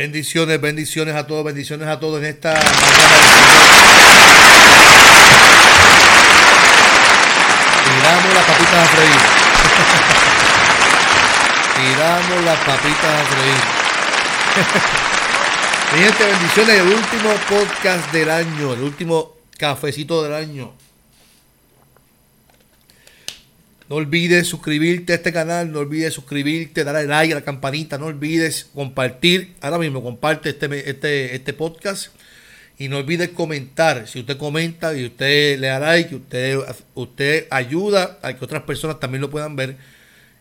Bendiciones, bendiciones a todos, bendiciones a todos en esta Tiramos las papitas a freír. Tiramos las papitas a freír. Mi bendiciones. El último podcast del año, el último cafecito del año. No olvides suscribirte a este canal, no olvides suscribirte, darle like a la campanita, no olvides compartir. Ahora mismo comparte este, este, este podcast. Y no olvides comentar. Si usted comenta y usted le da like, usted, usted ayuda a que otras personas también lo puedan ver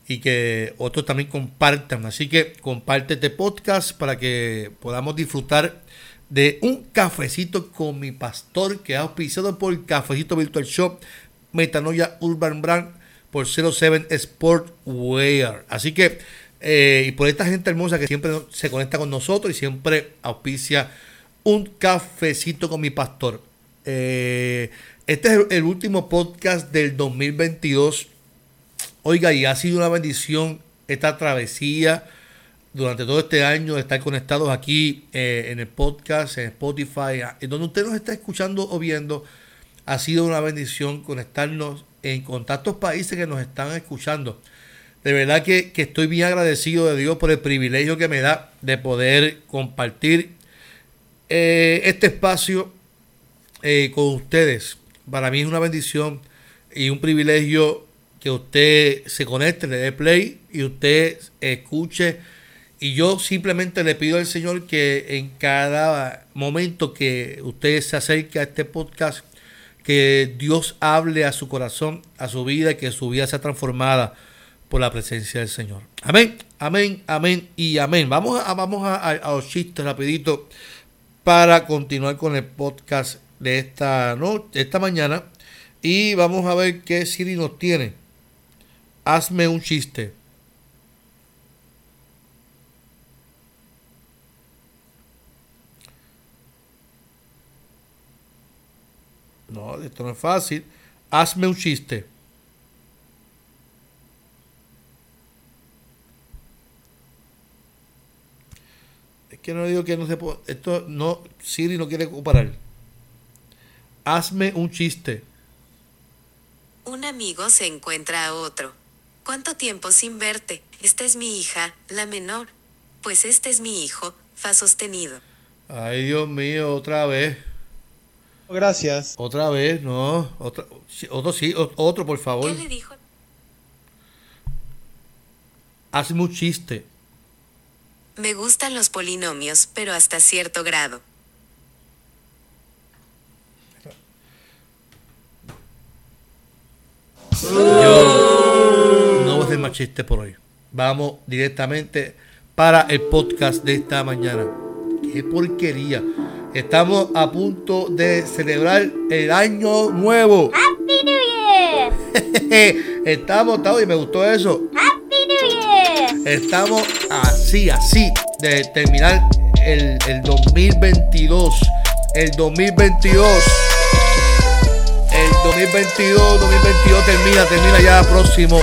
y que otros también compartan. Así que comparte este podcast para que podamos disfrutar de un cafecito con mi pastor que ha auspiciado por el Cafecito Virtual Shop Metanoia Urban Brand por 07 Sportwear. Así que, eh, y por esta gente hermosa que siempre se conecta con nosotros y siempre auspicia un cafecito con mi pastor. Eh, este es el último podcast del 2022. Oiga, y ha sido una bendición esta travesía durante todo este año de estar conectados aquí eh, en el podcast, en Spotify, en donde usted nos está escuchando o viendo. Ha sido una bendición conectarnos en con tantos países que nos están escuchando. De verdad que, estoy bien agradecido de Dios por el privilegio que me da de poder compartir eh, este espacio eh, con ustedes. Para mí es una bendición y un privilegio que usted se conecte, le dé play y usted escuche. Y yo simplemente le pido al Señor que en cada momento que usted se acerque a este podcast, que Dios hable a su corazón, a su vida, y que su vida sea transformada por la presencia del Señor. Amén, amén, amén y amén. Vamos a, vamos a, los chistes rapidito para continuar con el podcast de esta, de esta mañana. Y vamos a ver qué Siri nos tiene. Hazme un chiste. No, esto no es fácil. Hazme un chiste. Es que no digo que no se puede. Esto no. Siri no quiere comparar. Hazme un chiste. Un amigo se encuentra a otro. ¿Cuánto tiempo sin verte? Esta es mi hija, la menor. Pues este es mi hijo, fa sostenido. Ay, Dios mío, otra vez. Gracias. Otra vez, no. Otra, otro sí, otro, por favor. ¿Qué le dijo? Hazme un chiste. Me gustan los polinomios, pero hasta cierto grado. Yo no voy a hacer más chistes por hoy. Vamos directamente para el podcast de esta mañana. Qué porquería. Estamos a punto de celebrar el año nuevo. Happy New Year. estamos, estamos, y me gustó eso. Happy New Year. Estamos así, así, de terminar el, el 2022. El 2022. El 2022, 2022 termina, termina ya próximo.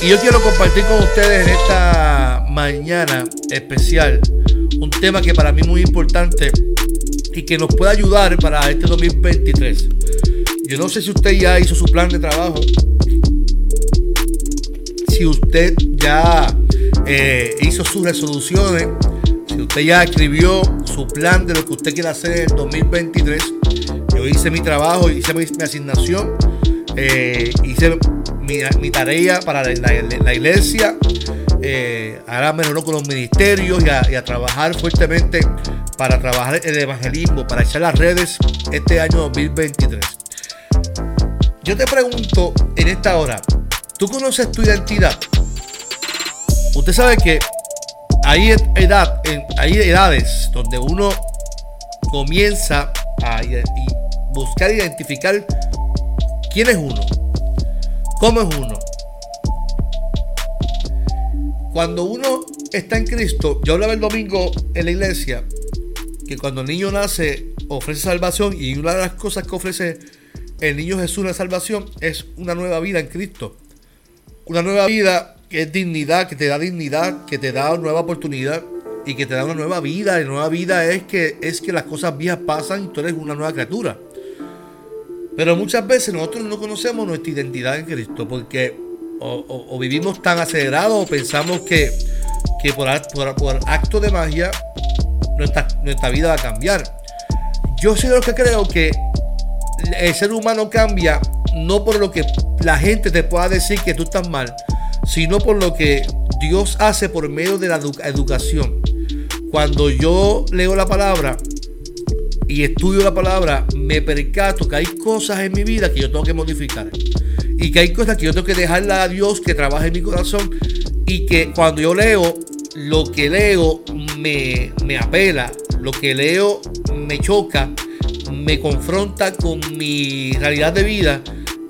Y yo quiero compartir con ustedes en esta mañana especial un tema que para mí es muy importante y que nos puede ayudar para este 2023. Yo no sé si usted ya hizo su plan de trabajo, si usted ya eh, hizo sus resoluciones, si usted ya escribió su plan de lo que usted quiere hacer en el 2023. Yo hice mi trabajo, hice mi, asignación, eh, hice mi, tarea para la iglesia eh, ahora me con los ministerios y a, trabajar fuertemente para trabajar el evangelismo, para echar las redes este año 2023. Yo te pregunto en esta hora, ¿tú conoces tu identidad? Usted sabe que hay, edad, hay edades donde uno comienza a buscar identificar quién es uno, cómo es uno, cuando uno está en Cristo, yo hablaba el domingo en la iglesia, que cuando el niño nace ofrece salvación y una de las cosas que ofrece el niño Jesús la salvación es una nueva vida en Cristo. Una nueva vida que es dignidad, que te da dignidad, que te da nueva oportunidad, y que te da una nueva vida. Y nueva vida es que, es que las cosas viejas pasan y tú eres una nueva criatura. Pero muchas veces nosotros no conocemos nuestra identidad en Cristo porque o, vivimos tan acelerados o pensamos que, que por, acto de magia nuestra, nuestra vida va a cambiar. Yo soy de los que creo que el ser humano cambia no por lo que la gente te pueda decir que tú estás mal, sino por lo que Dios hace por medio de la educación. Cuando yo leo la palabra y estudio la palabra, me percato que hay cosas en mi vida que yo tengo que modificar. Y que hay cosas que yo tengo que dejarla a Dios que trabaje en mi corazón. Y que cuando yo leo, lo que leo me, me apela, lo que leo me choca, me confronta con mi realidad de vida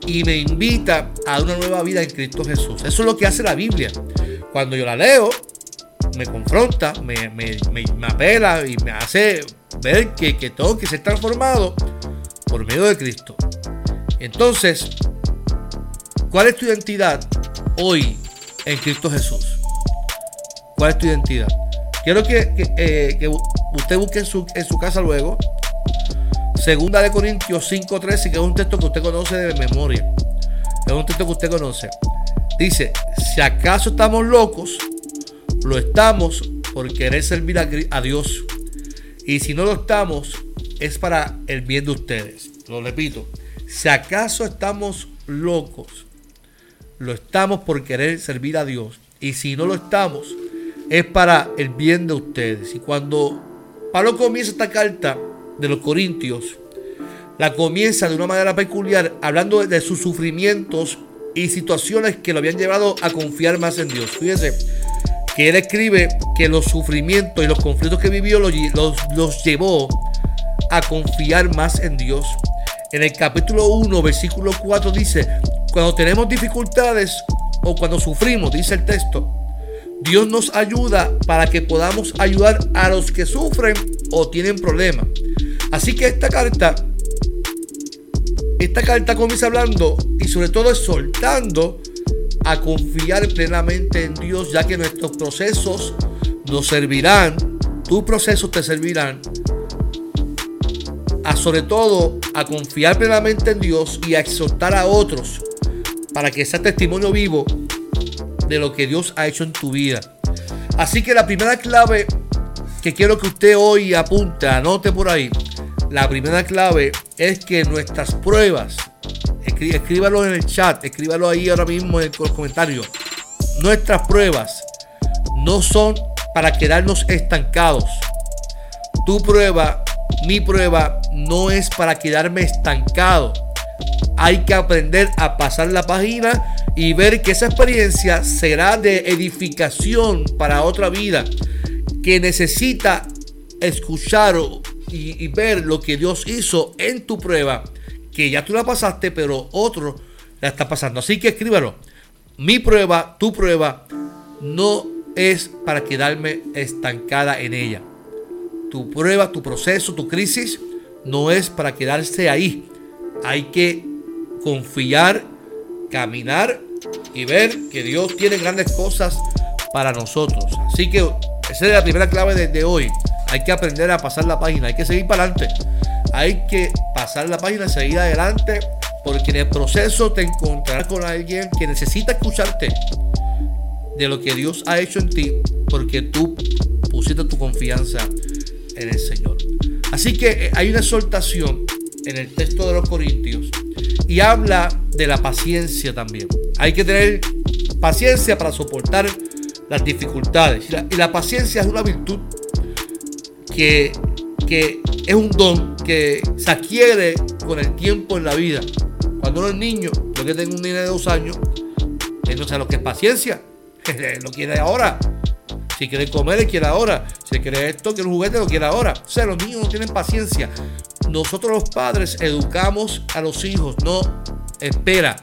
y me invita a una nueva vida en Cristo Jesús. Eso es lo que hace la Biblia. Cuando yo la leo, me confronta, me, me, apela y me hace ver que, que tengo que ser transformado por medio de Cristo. Entonces, ¿cuál es tu identidad hoy en Cristo Jesús? ¿Cuál es tu identidad? Quiero que, eh, usted busque en su, en su casa luego Segunda de Corintios 5:13, que es un texto que usted conoce de memoria. Es un texto que usted conoce. Dice, si acaso estamos locos, lo estamos por querer servir a, Dios. Y si no lo estamos, es para el bien de ustedes. Lo repito, si acaso estamos locos, lo estamos por querer servir a Dios. Y si no lo estamos, es para el bien de ustedes. Y cuando Pablo comienza esta carta, de los Corintios, la comienza de una manera peculiar, hablando de sus sufrimientos y situaciones que lo habían llevado a confiar más en Dios. Fíjense que él escribe que los sufrimientos y los conflictos que vivió los, los, llevó a confiar más en Dios. En el capítulo 1, versículo 4 dice, cuando tenemos dificultades o cuando sufrimos, dice el texto, Dios nos ayuda para que podamos ayudar a los que sufren o tienen problemas. Así que esta carta, esta carta comienza hablando y sobre todo exhortando a confiar plenamente en Dios, ya que nuestros procesos nos servirán, tus procesos te servirán, sobre todo a confiar plenamente en Dios y a exhortar a otros para que sea testimonio vivo de lo que Dios ha hecho en tu vida. Así que la primera clave que quiero que usted hoy apunte, anote por ahí, la primera clave es que nuestras pruebas, escríbalo en el chat, escríbalo ahí ahora mismo en los comentarios. Nuestras pruebas no son para quedarnos estancados. Tu prueba, mi prueba, no es para quedarme estancado. Hay que aprender a pasar la página y ver que esa experiencia será de edificación para otra vida que necesita escuchar y, ver lo que Dios hizo en tu prueba, que ya tú la pasaste, pero otro la está pasando. Así que escríbelo. Mi prueba, tu prueba, no es para quedarme estancada en ella. Tu prueba, tu proceso, tu crisis, no es para quedarse ahí. Hay que confiar, caminar y ver que Dios tiene grandes cosas para nosotros. Así que esa es la primera clave de, de hoy. Hay que aprender a pasar la página, hay que seguir para adelante. Hay que pasar la página, seguir adelante, porque en el proceso te encontrarás con alguien que necesita escucharte de lo que Dios ha hecho en ti, porque tú pusiste tu confianza en el Señor. Así que eh, hay una exhortación en el texto de los Corintios y habla de la paciencia también. Hay que tener paciencia para soportar las dificultades. y la paciencia es una virtud que, es un don que se adquiere con el tiempo en la vida. Cuando uno es niño, yo que tengo un niño de dos años, él no sabe lo que es paciencia, lo quiere ahora. Si quiere comer, quiere ahora. Si quiere esto, quiere un juguete, lo quiere ahora. O sea, los niños no tienen paciencia. Nosotros los padres educamos a los hijos. No, espera,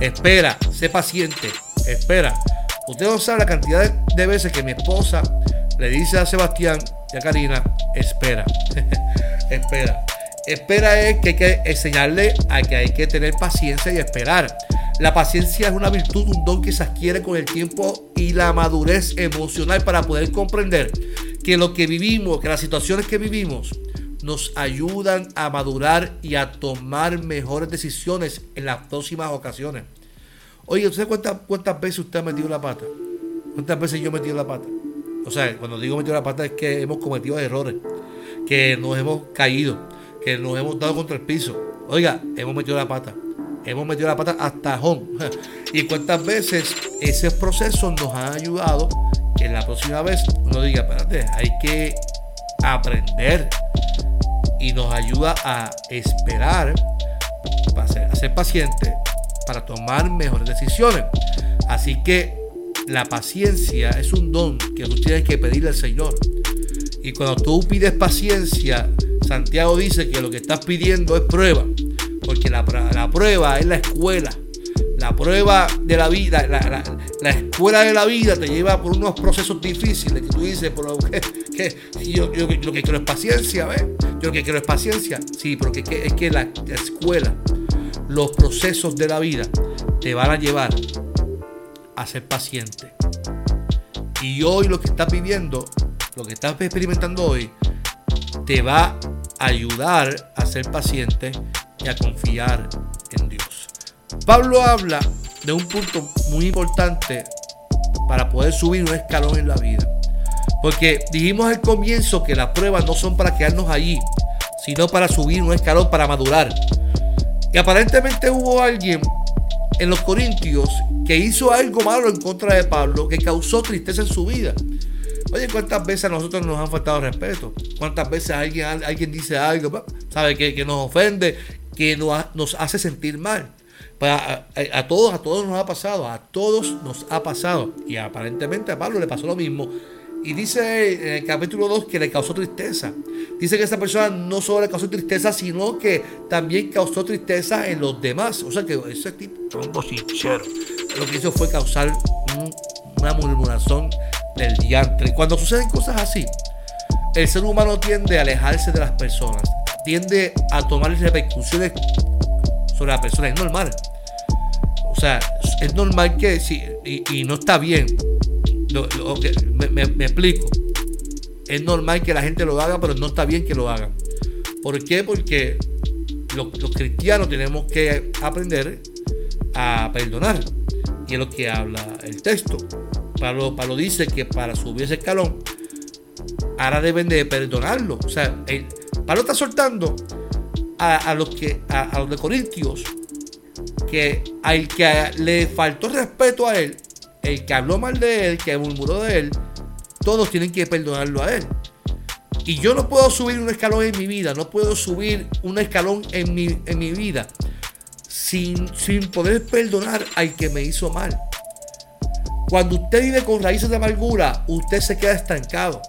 espera, sé paciente, espera. Usted no sabe la cantidad de veces que mi esposa le dice a Sebastián y a Karina, espera, espera. Espera es que hay que enseñarle a que hay que tener paciencia y esperar. La paciencia es una virtud, un don que se adquiere con el tiempo y la madurez emocional para poder comprender que lo que vivimos, que las situaciones que vivimos, nos ayudan a madurar y a tomar mejores decisiones en las próximas ocasiones. Oye, ¿usted cuántas, cuántas veces usted ha metido la pata? ¿Cuántas veces yo he metido la pata? O sea, cuando digo metido la pata es que hemos cometido errores, que nos hemos caído, que nos hemos dado contra el piso. Oiga, hemos metido la pata. Hemos metido la pata hasta home. Y cuántas veces ese proceso nos ha ayudado que la próxima vez uno diga, espérate, hay que aprender. Y nos ayuda a esperar, para ser, a ser paciente, para tomar mejores decisiones. Así que la paciencia es un don que tú tienes que pedirle al Señor. Y cuando tú pides paciencia, Santiago dice que lo que estás pidiendo es prueba. Porque la, prueba es la escuela. La prueba de la vida, la, escuela de la vida te lleva por unos procesos difíciles que tú dices, pero yo, lo que quiero es paciencia, ¿ves? Yo lo que quiero es paciencia. Sí, pero es que la escuela los procesos de la vida te van a llevar a ser paciente. Y hoy lo que estás viviendo, lo que estás experimentando hoy, te va ayudar a ser paciente y a confiar en Dios. Pablo habla de un punto muy importante para poder subir un escalón en la vida. Porque dijimos al comienzo que las pruebas no son para quedarnos allí, sino para subir un escalón, para madurar. Y aparentemente hubo alguien en los Corintios que hizo algo malo en contra de Pablo que causó tristeza en su vida. Oye, ¿cuántas veces a nosotros nos han faltado respeto? ¿Cuántas veces alguien, alguien dice algo, sabe, que, nos ofende, que nos, nos hace sentir mal? a, a, todos, a todos nos ha pasado, a todos nos ha pasado. Y aparentemente a Pablo le pasó lo mismo. Y dice en el capítulo 2 que le causó tristeza. Dice que esa persona no solo le causó tristeza, sino que también causó tristeza en los demás. O sea que ese tipo un bochinchero. Lo que hizo fue causar una murmuración del diantre. Cuando suceden cosas así, el ser humano tiende a alejarse de las personas. Tiende a tomar repercusiones sobre la persona. Es normal. O sea, es normal que, si, y no está bien, me, explico. Es normal que la gente lo haga, pero no está bien que lo hagan. ¿Por qué? Porque los, cristianos tenemos que aprender a perdonar. Y es lo que habla el texto. Pablo, dice que para subir ese escalón, ahora deben de perdonarlo. O sea, Pablo está soltando a, los que a, los de Corintios que al que le faltó respeto a él el que habló mal de él, que murmuró de él, todos tienen que perdonarlo a él. Y yo no puedo subir un escalón en mi vida, no puedo subir un escalón en mi, en mi vida sin, sin poder perdonar al que me hizo mal. Cuando usted vive con raíces de amargura, usted se queda estancado.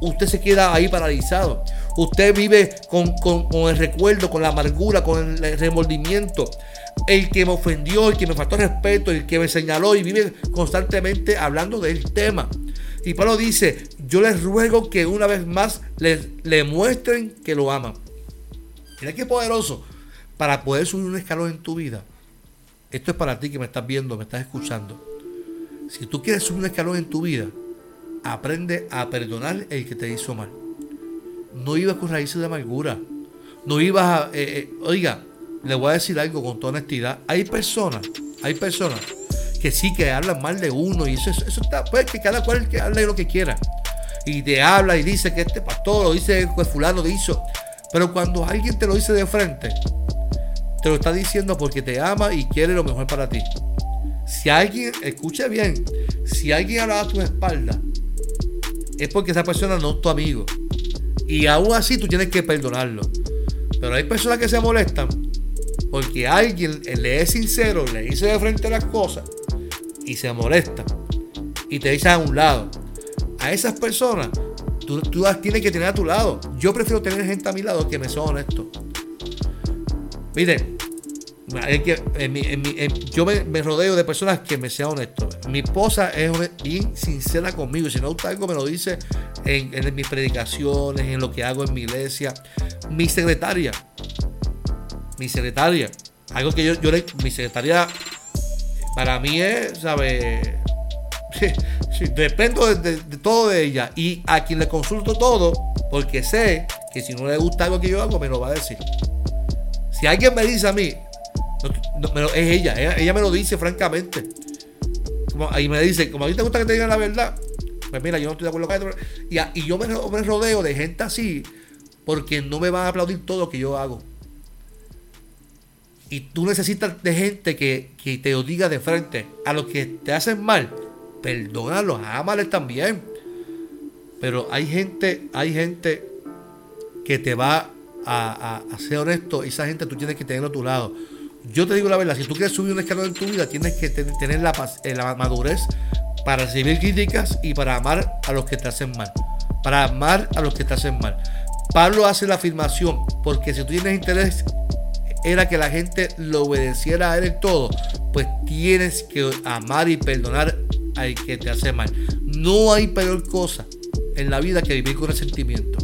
Usted se queda ahí paralizado. Usted vive con, con, el recuerdo, con la amargura, con el remordimiento el que me ofendió, el que me faltó respeto, el que me señaló y vive constantemente hablando del tema. Y Pablo dice, yo les ruego que una vez más les, le muestren que lo aman. Mira qué poderoso para poder subir un escalón en tu vida. Esto es para ti que me estás viendo, me estás escuchando. Si tú quieres subir un escalón en tu vida, aprende a perdonar el que te hizo mal. No ibas con raíces de amargura. No ibas a... Eh, eh, oiga, le voy a decir algo con toda honestidad. Hay personas, hay personas que sí que hablan mal de uno y eso, eso está, pues que cada cual que hable lo que quiera. Y te habla y dice que este pastor lo dice, pues fulano lo hizo. Pero cuando alguien te lo dice de frente, te lo está diciendo porque te ama y quiere lo mejor para ti. Si alguien, escucha bien, si alguien habla a tu espalda, es porque esa persona no es tu amigo. Y aún así tú tienes que perdonarlo. Pero hay personas que se molestan porque alguien le es sincero, le dice de frente las cosas y se molesta y te dice a un lado. A esas personas tú, las tienes que tener a tu lado. Yo prefiero tener gente a mi lado que me son honestos. Miren, yo me, rodeo de personas que me sean honestos. Mi esposa es bien sincera conmigo. Si no gusta algo, me lo dice en, mis predicaciones, en lo que hago en mi iglesia. Mi secretaria mi secretaria. Algo que yo, yo mi secretaria para mí es, ¿sabes? Dependo de, de- de todo de ella. Y a quien le consulto todo, porque sé que si no le gusta algo que yo hago, me lo va a decir. Si alguien me dice a mí, no, es ella, ella, me lo dice francamente. Y me dice, como a ti te gusta que te digan la verdad, pues mira, yo no estoy de acuerdo con esto. Y, yo me rodeo de gente así, porque no me van a aplaudir todo lo que yo hago. Y tú necesitas de gente que, que te lo diga de frente. A los que te hacen mal, perdónalos, ámales también. Pero hay gente, hay gente que te va a, a- a ser honesto. Y esa gente tú tienes que tenerlo a tu lado. Yo te digo la verdad, si tú quieres subir un escalón en tu vida, tienes que ten- tener la, eh, la madurez para recibir críticas y para amar a los que te hacen mal. Para amar a los que te hacen mal. Pablo hace la afirmación, porque si tú tienes interés era que la gente lo obedeciera a él en todo, pues tienes que amar y perdonar al que te hace mal. No hay peor cosa en la vida que vivir con resentimiento.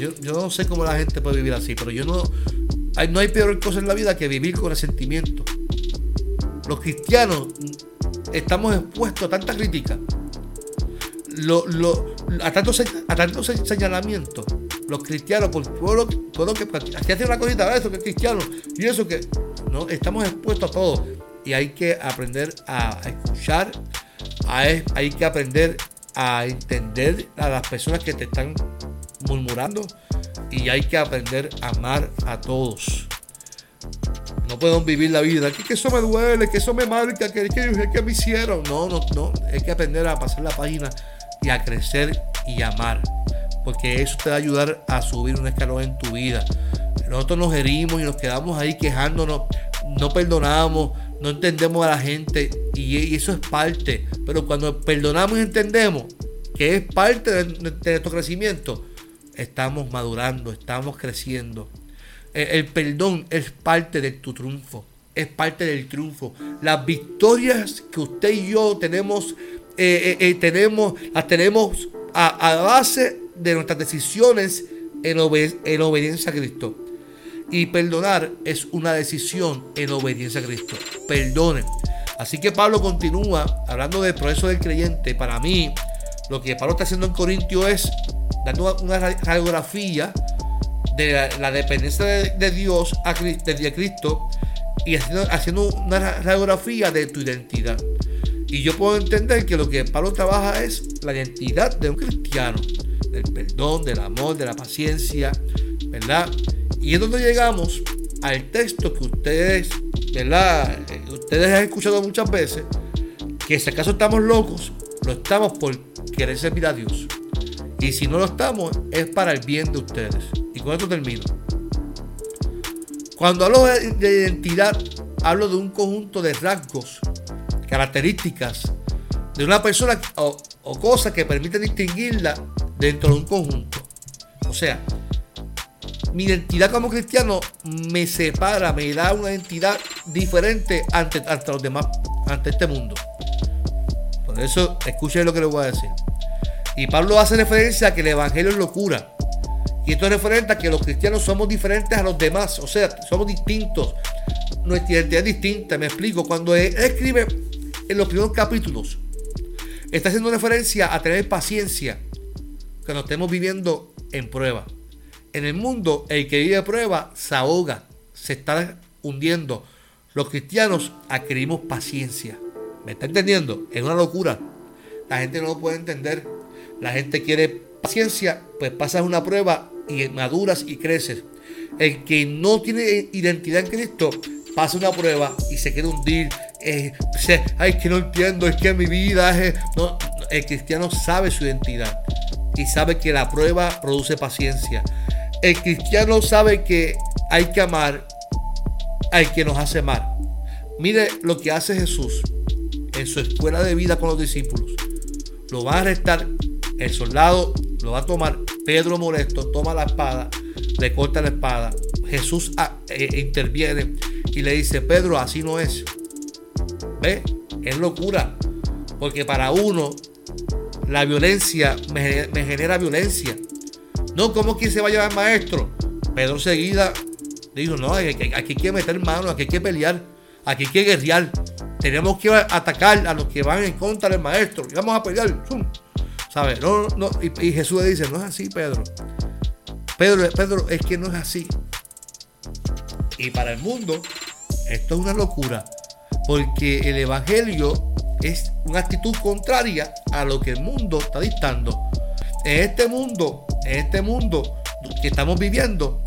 Yo, yo no sé cómo la gente puede vivir así, pero yo no. No hay peor cosa en la vida que vivir con resentimiento. Los cristianos mm, estamos expuestos a tanta crítica, a tantos señalamientos. Los cristianos, por todo lo, todo que. Aquí hace una cosita, "Ah, eso que es cristiano, y eso que. No, estamos expuestos a todo. Y hay que aprender a escuchar, hay que aprender a entender a las personas que te están murmurando y hay que aprender a amar a todos. No podemos vivir la vida, que, eso me duele, que eso me marca, que, que, que me hicieron. No, no, no. Hay que aprender a pasar la página y a crecer y amar. Porque eso te va a ayudar a subir un escalón en tu vida. Nosotros nos herimos y nos quedamos ahí quejándonos, no perdonamos, no entendemos a la gente y, eso es parte. Pero cuando perdonamos y entendemos que es parte de nuestro crecimiento, estamos madurando, estamos creciendo. Eh, El perdón es parte de tu triunfo, es parte del triunfo. Las victorias que usted y yo tenemos, eh, eh, tenemos las tenemos a, base de nuestras decisiones en, en obediencia a Cristo. Y perdonar es una decisión en obediencia a Cristo. Perdonen. Así que Pablo continúa hablando del proceso del creyente. Para mí, lo que Pablo está haciendo en Corintio es dando una ra- radiografía de la, dependencia de, Dios a, de Cristo y haciendo, haciendo una ra- radiografía de tu identidad. Y yo puedo entender que lo que Pablo trabaja es la identidad de un cristiano, del perdón, del amor, de la paciencia, ¿verdad? Y es donde llegamos al texto que ustedes, ¿verdad? Ustedes han escuchado muchas veces, que si acaso estamos locos, lo estamos por querer servir a Dios. Y si no lo estamos, es para el bien de ustedes. Y con esto termino. Cuando hablo de de identidad, hablo de un conjunto de rasgos, características de una persona o, o cosas que permiten distinguirla dentro de un conjunto. O sea, mi identidad como cristiano me separa, me da una identidad diferente ante los demás, ante este mundo. Por eso, escuchen lo que les voy a decir. Y Pablo hace referencia a que el evangelio es locura. Y esto es referente a que los cristianos somos diferentes a los demás. O sea, somos distintos. Nuestra identidad es distinta. Me explico. Cuando él escribe en los primeros capítulos, está haciendo referencia a tener paciencia cuando estemos viviendo en prueba. En el mundo, el que vive prueba se ahoga, se está hundiendo. Los cristianos adquirimos paciencia. ¿Me está entendiendo? Es una locura. La gente no lo puede entender. La gente quiere paciencia, pues pasas una prueba y maduras y creces. El que no tiene identidad en Cristo pasa una prueba y se quiere hundir. eh, se- ay, que no entiendo, es que mi vida es. No, el cristiano sabe su identidad y sabe que la prueba produce paciencia. El cristiano sabe que hay que amar al que nos hace mal. Mire lo que hace Jesús en su escuela de vida con los discípulos. Lo va a arrestar, el soldado lo va a tomar, Pedro molesto toma la espada, le corta la espada. Jesús ah, eh, interviene y le dice, Pedro, así no es. ¿Ve? Es locura. Porque para uno la violencia me, genera violencia. No, como quien se va a llevar maestro. Pedro enseguida dijo, no, aquí, hay que meter mano, aquí hay que pelear, aquí hay que guerrear. tenemos que atacar a los que van en contra del maestro. Vamos a pelear. ¿Sabes? No, no, y, Jesús le dice, no es así, Pedro. Pedro. Pedro, es que no es así. Y para el mundo, esto es una locura. Porque el Evangelio es una actitud contraria a lo que el mundo está dictando. En este mundo, en este mundo que estamos viviendo,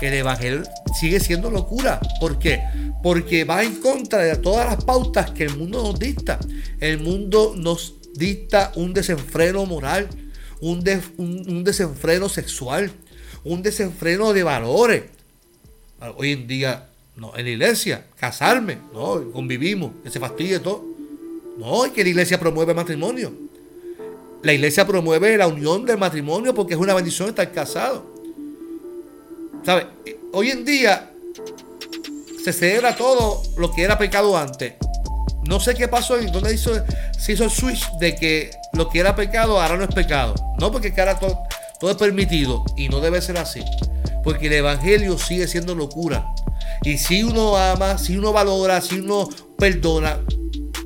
el Evangelio sigue siendo locura. ¿Por qué? Porque va en contra de todas las pautas que el mundo nos dicta. El mundo nos dicta un desenfreno moral, un, un, desenfreno sexual, un desenfreno de valores. Hoy en día, no, en la iglesia, casarme, no, convivimos, que se fastidie todo. No, es que la iglesia promueve matrimonio. La iglesia promueve la unión del matrimonio porque es una bendición estar casado. ¿Sabe? Hoy en día se celebra todo lo que era pecado antes. No sé qué pasó y dónde hizo, se hizo el switch de que lo que era pecado ahora no es pecado. No, porque ahora todo, todo es permitido y no debe ser así. Porque el evangelio sigue siendo locura. Y si uno ama, si uno valora, si uno perdona,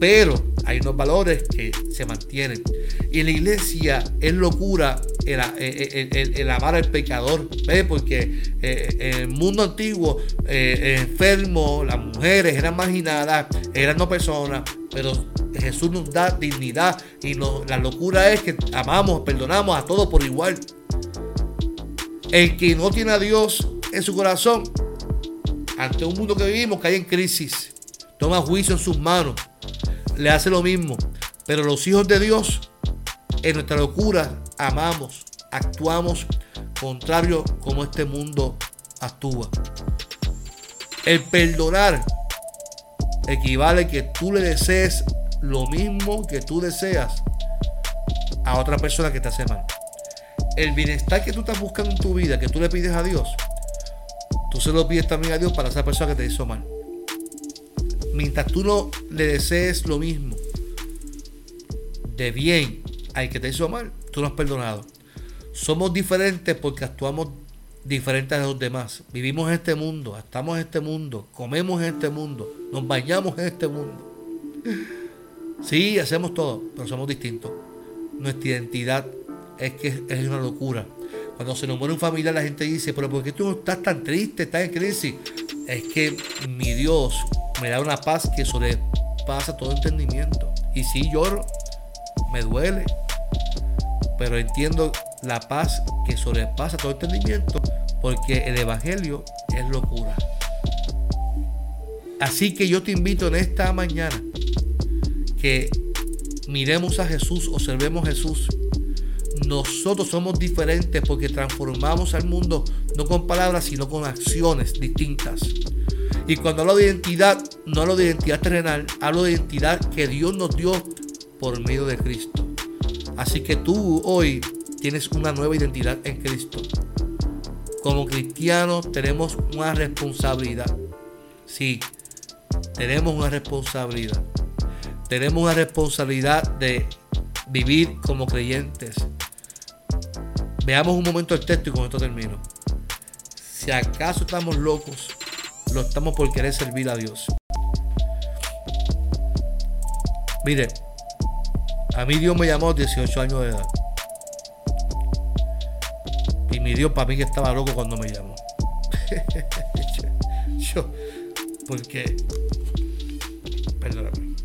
pero hay unos valores que se mantienen. Y la iglesia es locura el, amar al pecador, porque eh, en el mundo antiguo, eh, enfermo, las mujeres eran marginadas, eran no personas, pero Jesús nos da dignidad y la locura es que amamos, perdonamos a todos por igual. El que no tiene a Dios en su corazón, ante un mundo que vivimos, cae en crisis, toma juicio en sus manos le hace lo mismo. Pero los hijos de Dios, en nuestra locura, amamos, actuamos contrario como este mundo actúa. El perdonar equivale que tú le desees lo mismo que tú deseas a otra persona que te hace mal. El bienestar que tú estás buscando en tu vida, que tú le pides a Dios, tú se lo pides también a Dios para esa persona que te hizo mal mientras tú no le desees lo mismo de bien al que te hizo mal, tú no has perdonado. Somos diferentes porque actuamos diferentes a los demás. Vivimos en este mundo, estamos en este mundo, comemos en este mundo, nos bañamos en este mundo. Sí, hacemos todo, pero somos distintos. Nuestra identidad es que es una locura. Cuando se nos muere un familiar, la gente dice, pero ¿por qué tú estás tan triste, estás en crisis? Es que mi Dios me da una paz que sobrepasa todo entendimiento. Y si lloro, me duele, pero entiendo la paz que sobrepasa todo entendimiento, porque el Evangelio es locura. Así que yo te invito en esta mañana que miremos a Jesús, observemos a Jesús. Nosotros somos diferentes porque transformamos al mundo no con palabras, sino con acciones distintas. Y cuando hablo de identidad, no hablo de identidad terrenal, hablo de identidad que Dios nos dio por medio de Cristo. Así que tú hoy tienes una nueva identidad en Cristo. Como cristianos tenemos una responsabilidad. Sí, tenemos una responsabilidad. Tenemos una responsabilidad de vivir como creyentes. Veamos un momento el texto y con esto termino. Si acaso estamos locos, lo estamos por querer servir a Dios. Mire, a mí Dios me llamó a 18 años de edad. Y mi Dios para mí que estaba loco cuando me llamó. yo, porque, perdóname.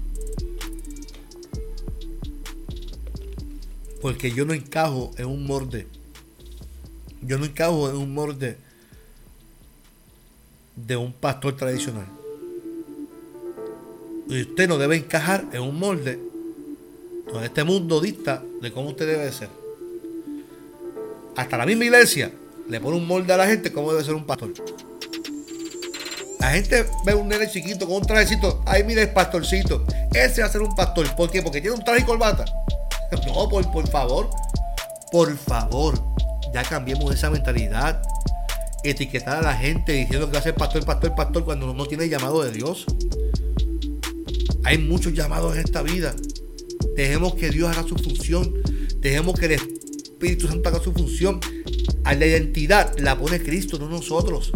Porque yo no encajo en un morde. Yo no encajo en un morde de un pastor tradicional. Y usted no debe encajar en un molde donde este mundo dicta de cómo usted debe ser. Hasta la misma iglesia le pone un molde a la gente cómo debe ser un pastor. La gente ve un nene chiquito con un trajecito. Ay, mira el pastorcito. Ese va a ser un pastor. ¿Por qué? Porque tiene un traje y corbata. No, por, por favor. Por favor. Ya cambiemos esa mentalidad etiquetar a la gente diciendo que va a ser pastor, pastor, pastor cuando no tiene llamado de Dios. Hay muchos llamados en esta vida. Dejemos que Dios haga su función. Dejemos que el Espíritu Santo haga su función. A la identidad la pone Cristo, no nosotros.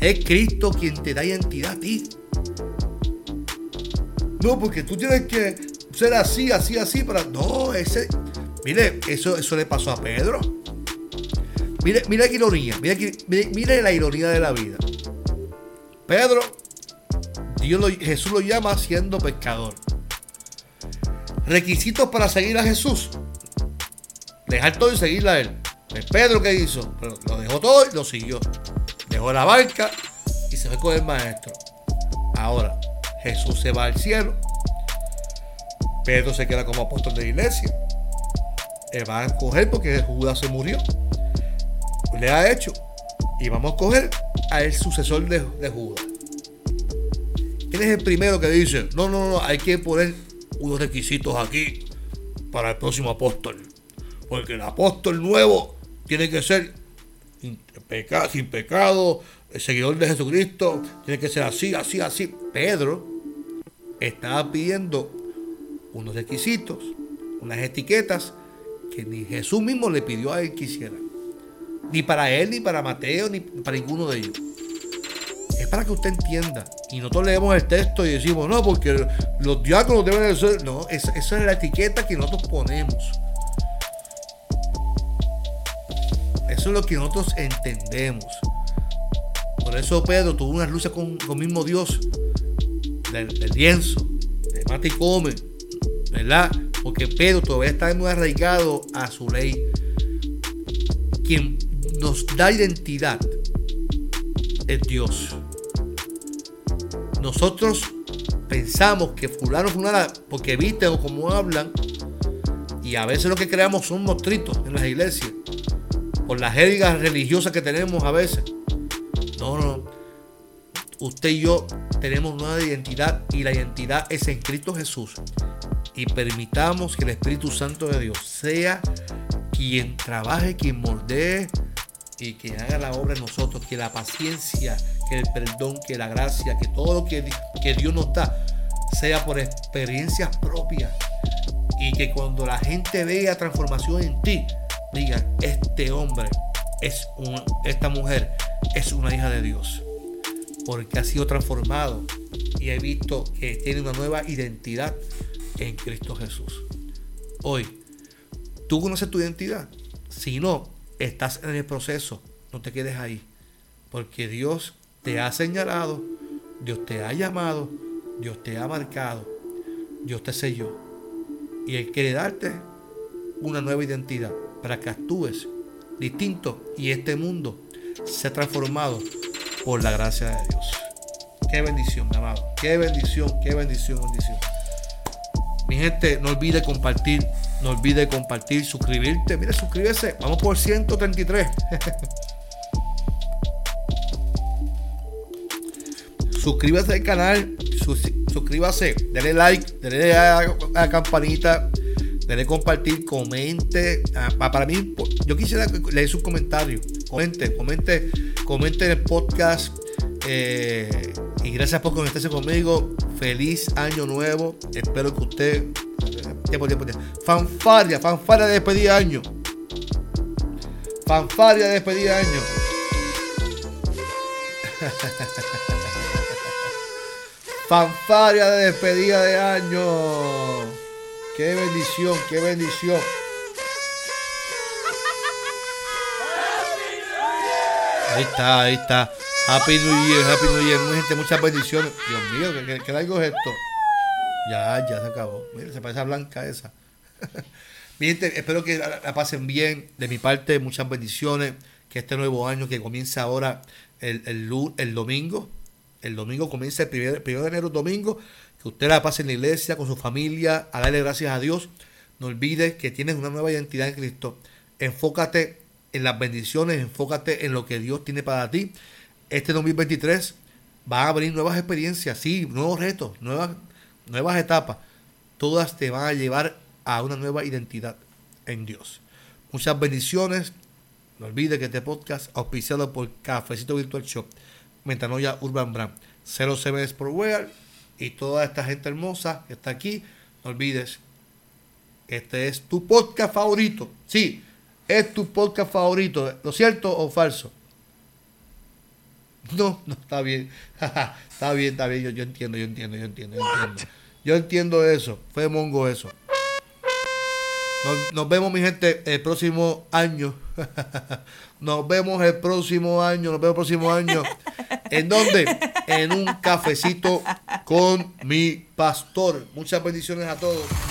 Es Cristo quien te da identidad a ti. no, porque tú tienes que ser así, así, así para. No, ese. Mire, eso, eso le pasó a Pedro. Mire, mire qué ironía, mire, mire, mire la ironía de la vida. Pedro, Dios Jesús lo llama siendo pescador. Requisitos para seguir a Jesús. Dejar todo y seguirle a él. Es Pedro que hizo, pero lo dejó todo y lo siguió. Dejó la barca y se fue con el maestro. Ahora, Jesús se va al cielo. Pedro se queda como apóstol de la iglesia. Le va a coger porque Judas se murió. Le ha hecho. Y vamos a coger al sucesor de, de Judas. ¿Quién es el primero que dice? No, no, no, hay que poner unos requisitos aquí para el próximo apóstol. Porque el apóstol nuevo tiene que ser sin pecado, el seguidor de Jesucristo, tiene que ser así, así, así. Pedro estaba pidiendo unos requisitos, unas etiquetas que ni Jesús mismo le pidió a él que hiciera. Ni para él, ni para Mateo, ni para ninguno de ellos. Para que usted entienda. Y nosotros leemos el texto y decimos, no, porque los diáconos deben de ser. No, esa, esa es la etiqueta que nosotros ponemos. Eso es lo que nosotros entendemos. Por eso Pedro tuvo una lucha con, el mismo Dios del, lienzo, de mate y come, ¿verdad? Porque Pedro todavía está muy arraigado a su ley. Quien nos da identidad es Dios. Nosotros pensamos que fulano, fulana, porque viste o como hablan, y a veces lo que creamos son mostritos en las iglesias, por las jergas religiosas que tenemos a veces. No, no. Usted y yo tenemos nueva identidad y la identidad es en Cristo Jesús. Y permitamos que el Espíritu Santo de Dios sea quien trabaje, quien moldee y quien haga la obra en nosotros. Que la paciencia, que el perdón, que la gracia, que todo lo que, que Dios nos da sea por experiencias propias. Y que cuando la gente vea transformación en ti, diga, este hombre es un, esta mujer es una hija de Dios. Porque ha sido transformado y he visto que tiene una nueva identidad en Cristo Jesús. Hoy, ¿tú conoces tu identidad? Si no, estás en el proceso. No te quedes ahí. Porque Dios te ha señalado, Dios te ha llamado, Dios te ha marcado, Dios te selló. Y Él quiere darte una nueva identidad para que actúes distinto y este mundo se ha transformado por la gracia de Dios. Qué bendición, mi amado. Qué bendición, qué bendición, bendición. Mi gente, no olvide compartir, no olvide compartir, suscribirte. Mire, suscríbese. Vamos por 133. suscríbase al canal, suscríbase, denle like, denle a la campanita denle compartir, comente. Ah, para mí, yo quisiera leer sus comentarios. Comente, comente, comente en el podcast. Eh, y gracias por conectarse conmigo. Feliz año nuevo. Espero que usted. Tiempo, tiempo, tiempo. Fanfaria, fanfaria de despedida año. Fanfaria de despedida año. Fanfaria de despedida de año. Qué bendición, qué bendición. Ahí está, ahí está. Happy New Year, Happy New Year. gente, muchas bendiciones. Dios mío, ¿qué, qué, largo es esto? Ya, ya se acabó. Mira, se parece a blanca esa. Gente, espero que la, pasen bien. De mi parte, muchas bendiciones. Que este nuevo año que comienza ahora el, el, el domingo. El domingo comienza el primero, el primero de enero, domingo que usted la pase en la iglesia, con su familia, a darle gracias a Dios. No olvides que tienes una nueva identidad en Cristo. Enfócate en las bendiciones, enfócate en lo que Dios tiene para ti. Este 2023 va a abrir nuevas experiencias, sí, nuevos retos, nuevas, nuevas etapas. Todas te van a llevar a una nueva identidad en Dios. Muchas bendiciones. No olvides que este podcast auspiciado por Cafecito Virtual Shop, Metanoia Urban Brand. 07 Sportwear y toda esta gente hermosa que está aquí. No olvides, este es tu podcast favorito. Sí, es tu podcast favorito. ¿Lo cierto o falso? No, no, está bien. está bien, está bien. Yo, yo entiendo, yo entiendo, yo entiendo, yo entiendo. Yo entiendo eso. Fue mongo eso. Nos, nos, vemos, mi gente, el próximo año. nos vemos el próximo año. Nos vemos el próximo año. ¿En dónde? En un cafecito con mi pastor. Muchas bendiciones a todos.